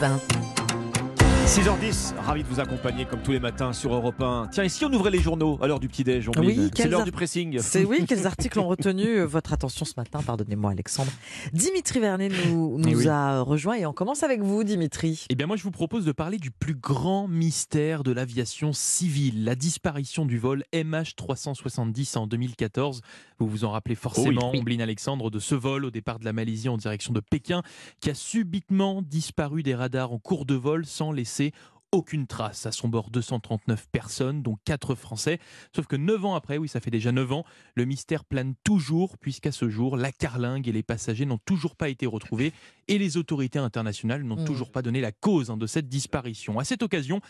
Europe 1. 6h10, ravi de vous accompagner comme tous les matins sur Europe 1. Tiens, et si on ouvrait les journaux à l'heure du petit-déj, on Oui, C'est quels l'heure ar- du pressing. C'est oui, quels articles ont retenu euh, votre attention ce matin? Pardonnez-moi, Alexandre. Dimitri Vernet nous, nous Eh oui. a rejoint et on commence avec vous, Dimitri. Eh bien moi je vous propose de parler du plus grand mystère de l'aviation civile, la disparition du vol MH370 en 2014. Vous vous en rappelez forcément, Oh oui. Ombline Alexandre, de ce vol au départ de la Malaisie en direction de Pékin, qui a subitement disparu des radars en cours de vol sans laisser c'est aucune trace. À son bord, 239 personnes, dont 4 Français. Sauf que 9 ans après, oui, ça fait déjà 9 ans, le mystère plane toujours, puisqu'à ce jour, la carlingue et les passagers n'ont toujours pas été retrouvés et les autorités internationales n'ont Mm. toujours pas donné la cause hein, de cette disparition. À cette occasion,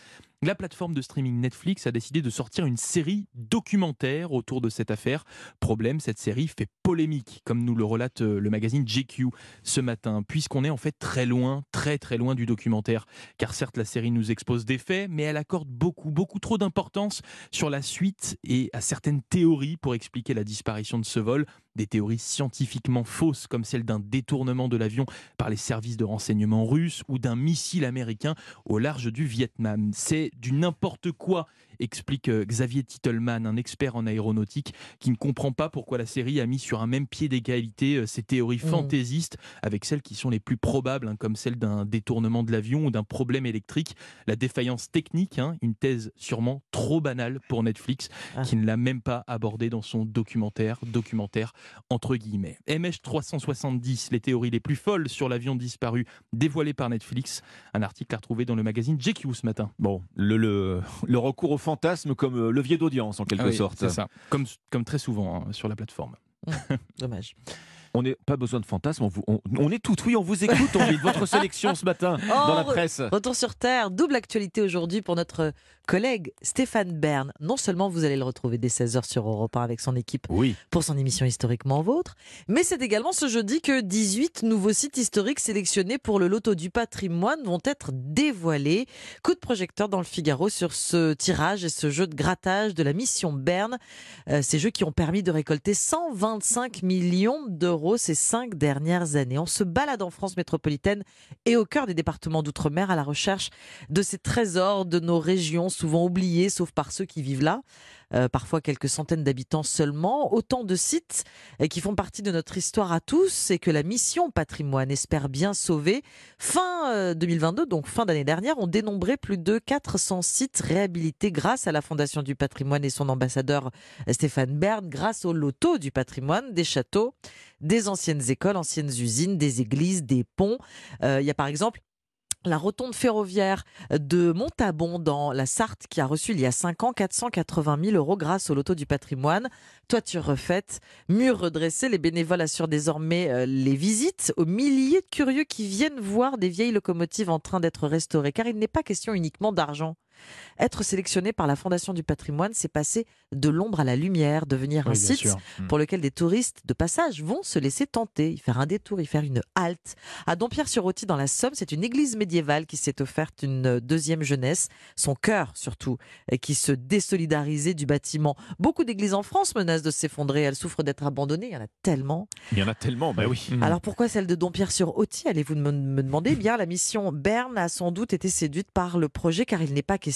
la plateforme de streaming Netflix a décidé de sortir une série documentaire autour de cette affaire. Problème, cette série fait polémique, comme nous le relate euh, le magazine GQ ce matin, puisqu'on est en fait très loin, très très loin du documentaire. Car certes, la série nous expose des faits, mais elle accorde beaucoup, beaucoup trop d'importance sur la suite et à certaines théories pour expliquer la disparition de ce vol. Des théories scientifiquement fausses, comme celle d'un détournement de l'avion par les services de renseignement russes ou d'un missile américain au large du Vietnam. C'est du n'importe quoi, explique euh, Xavier Titelman, un expert en aéronautique, qui ne comprend pas pourquoi la série a mis sur un même pied d'égalité euh, ces théories Mhm. fantaisistes avec celles qui sont les plus probables, hein, comme celle d'un détournement de l'avion ou d'un problème électrique. La défaillance technique, hein, une thèse sûrement trop banale pour Netflix, Ah. qui ne l'a même pas abordée dans son documentaire, documentaire entre guillemets. MH370, les théories les plus folles sur l'avion disparu, dévoilées par Netflix. Un article à retrouver dans le magazine GQ ce matin. Bon, le, le, le recours au fantasme comme euh, levier d'audience en quelque Ah oui, sorte. C'est ça. Comme, comme très souvent hein, sur la plateforme. Dommage. On n'a pas besoin de fantasme, on, vous- on, on est tout, oui, on vous écoute, on vit de votre sélection ce matin dans la presse. Retour sur Terre, double actualité aujourd'hui pour notre collègue Stéphane Bern. Non seulement vous allez le retrouver dès 16h sur Europe 1 avec son équipe Oui, pour son émission Historiquement Vôtre, mais c'est également ce jeudi que 18 nouveaux sites historiques sélectionnés pour le loto du patrimoine vont être dévoilés. Coup de projecteur dans le Figaro sur ce tirage et ce jeu de grattage de la mission Berne. Euh, ces jeux qui ont permis de récolter 125 millions d'euros ces cinq dernières années. On se balade en France métropolitaine et au cœur des départements d'outre-mer à la recherche de ces trésors de nos régions, souvent oubliés, sauf par ceux qui vivent là. Euh, parfois quelques centaines d'habitants seulement. Autant de sites euh, qui font partie de notre histoire à tous et que la mission patrimoine espère bien sauver. Fin euh, 2022, donc fin d'année dernière, on dénombrait plus de 400 sites réhabilités grâce à la Fondation du patrimoine et son ambassadeur euh, Stéphane Bern, grâce au loto du patrimoine, des châteaux, des anciennes écoles, anciennes usines, des églises, des ponts. Euh, Il y a par exemple la rotonde ferroviaire de Montabon dans la Sarthe qui a reçu il y a 5 ans 480 000 euros grâce au loto du patrimoine. Toiture refaite, murs redressés, les bénévoles assurent désormais euh, les visites aux milliers de curieux qui viennent voir des vieilles locomotives en train d'être restaurées car il n'est pas question uniquement d'argent. Être sélectionné par la Fondation du patrimoine, c'est passer de l'ombre à la lumière, devenir un Oui, site sûr. Mm. pour lequel des touristes de passage vont se laisser tenter, y faire un détour, y faire une halte. À Dompierre-sur-Auty, dans la Somme, c'est une église médiévale qui s'est offerte une deuxième jeunesse, son cœur surtout, et qui se désolidarisait du bâtiment. Beaucoup d'églises en France menacent de s'effondrer, elles souffrent d'être abandonnées, il y en a tellement. il y en a tellement, bah oui. Mm. Alors pourquoi celle de Dompierre-sur-Auty Allez-vous me, me demander? Eh Bien, la mission Berne a sans doute été séduite par le projet car il n'est pas question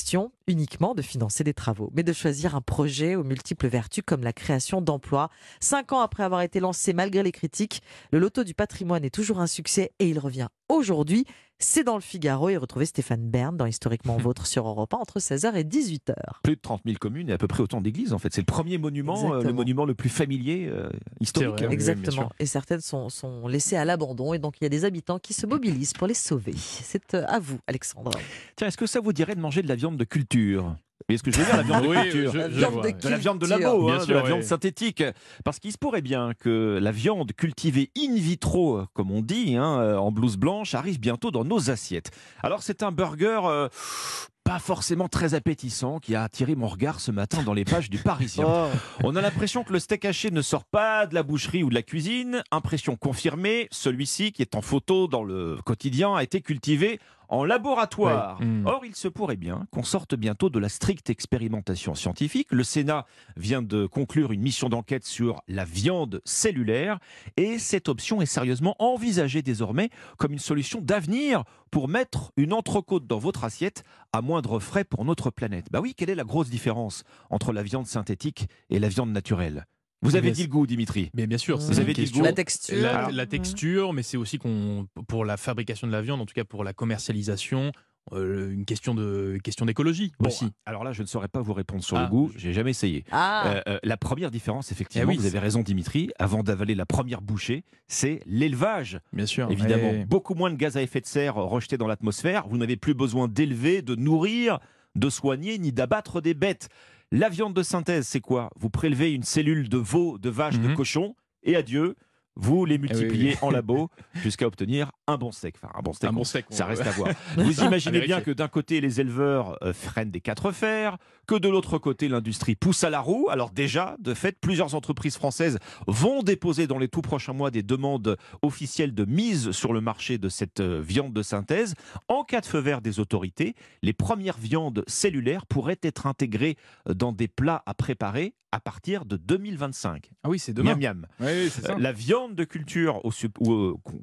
uniquement de financer des travaux, mais de choisir un projet aux multiples vertus comme la création d'emplois. Cinq ans après avoir été lancé malgré les critiques, le loto du patrimoine est toujours un succès et il revient aujourd'hui. C'est dans le Figaro et retrouvez Stéphane Bern dans Historiquement Vôtre sur Europe 1 entre 16h et 18h. Plus de 30 000 communes et à peu près autant d'églises en fait. C'est le premier monument, euh, le monument le plus familier euh, historique. Vrai, oui, Exactement. et certaines sont, sont laissées à l'abandon et donc il y a des habitants qui se mobilisent pour les sauver. C'est euh, à vous, Alexandre. Tiens, est-ce que ça vous dirait de manger de la viande de culture? Voyez ce que je veux dire, la viande de Oui, culture je- La je viande de la viande de labo, hein, de la viande synthétique. Parce qu'il se pourrait bien que la viande cultivée in vitro, comme on dit, hein, euh, en blouse blanche, arrive bientôt dans nos assiettes. Alors c'est un burger euh, pas forcément très appétissant qui a attiré mon regard ce matin dans les pages du Parisien. Oh. On a l'impression que le steak haché ne sort pas de la boucherie ou de la cuisine. Impression confirmée, celui-ci qui est en photo dans le quotidien a été cultivé en laboratoire. Ouais. Mm. Or, il se pourrait bien qu'on sorte bientôt de la stricte expérimentation scientifique. Le Sénat vient de conclure une mission d'enquête sur la viande cellulaire et cette option est sérieusement envisagée désormais comme une solution d'avenir pour mettre une entrecôte dans votre assiette à moindre frais pour notre planète. Bah oui, quelle est la grosse différence entre la viande synthétique et la viande naturelle? Vous avez Mais dit le goût, Dimitri Mais bien sûr, Vous c'est avez dit le goût La texture. La, la texture, mais c'est aussi qu'on, pour la fabrication de la viande, en tout cas pour la commercialisation, euh, une question de question d'écologie Bon, aussi. alors là, je ne saurais pas vous répondre sur Ah, le goût, je- j'ai jamais essayé. Ah, Euh, euh, la première différence, effectivement, Eh oui, vous avez raison Dimitri, avant d'avaler la première bouchée, c'est l'élevage. Bien sûr. Évidemment, Et- beaucoup moins de gaz à effet de serre rejetés dans l'atmosphère, vous n'avez plus besoin d'élever, de nourrir, de soigner, ni d'abattre des bêtes. La viande de synthèse, c'est quoi? Vous prélevez une cellule de veau, de vache, de Mhm. cochon, et adieu, vous les oui, multipliez oui. en labo jusqu'à obtenir un bon steak. Enfin, un bon steak, un on- bon steak. ça reste à voir. Vous imaginez bien que d'un côté, les éleveurs euh, freinent des quatre fers, que de l'autre côté, l'industrie pousse à la roue. Alors déjà, de fait, plusieurs entreprises françaises vont déposer dans les tout prochains mois des demandes officielles de mise sur le marché de cette euh, viande de synthèse. En cas de feu vert des autorités, les premières viandes cellulaires pourraient être intégrées euh, dans des plats à préparer à partir de 2025. Ah oui, c'est demain. Miam miam. Oui, oui, c'est ça. Euh, La viande de culture, au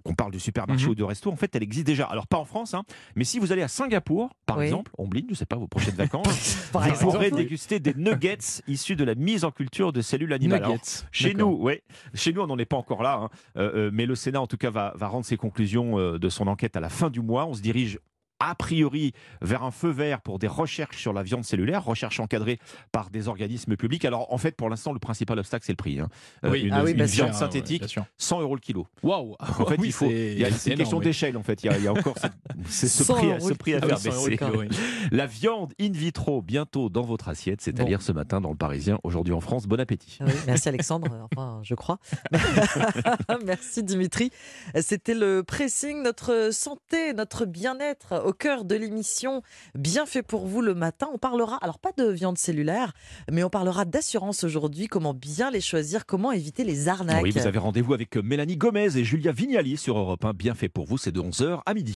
qu'on parle du supermarché Mhm. Ou de resto, en fait, elle existe déjà. Alors, pas en France, hein, mais si vous allez à Singapour, par Oui. exemple, Omblin, je sais pas, vos prochaines vacances, par vous exemple. pourrez oui. déguster des nuggets issus de la mise en culture de cellules animales. Alors, chez nous, ouais. Chez nous, on n'en est pas encore là, hein. Euh, euh, mais le Sénat, en tout cas, va, va rendre ses conclusions euh, de son enquête à la fin du mois. On se dirige a priori vers un feu vert pour des recherches sur la viande cellulaire, recherches encadrées par des organismes publics. Alors en fait, pour l'instant, le principal obstacle, c'est le prix. hein. Euh, Oui. une, Ah oui, une viande Ah, synthétique, bien sûr. 100 euros le kilo. Waouh. Donc, en fait, Oui, il faut. c'est- une question d'échelle, en fait. Il y a, il y a encore cette- ce 100 prix, euros ce prix à Ah faire oui, 100 euros le baisser. La viande in vitro bientôt dans votre assiette, c'est à Bon. dire ce matin dans le Parisien, aujourd'hui en France. Bon appétit. Merci Alexandre, enfin je crois. merci Dimitri. C'était le pressing, notre santé, notre bien-être au cœur de l'émission Bien fait pour vous le matin. On parlera, alors pas de viande cellulaire, mais on parlera d'assurance aujourd'hui, comment bien les choisir, comment éviter les arnaques. Oui, vous avez rendez-vous avec Mélanie Gomez et Julia Vignali sur Europe 1. Bien fait pour vous, c'est de 11h à midi.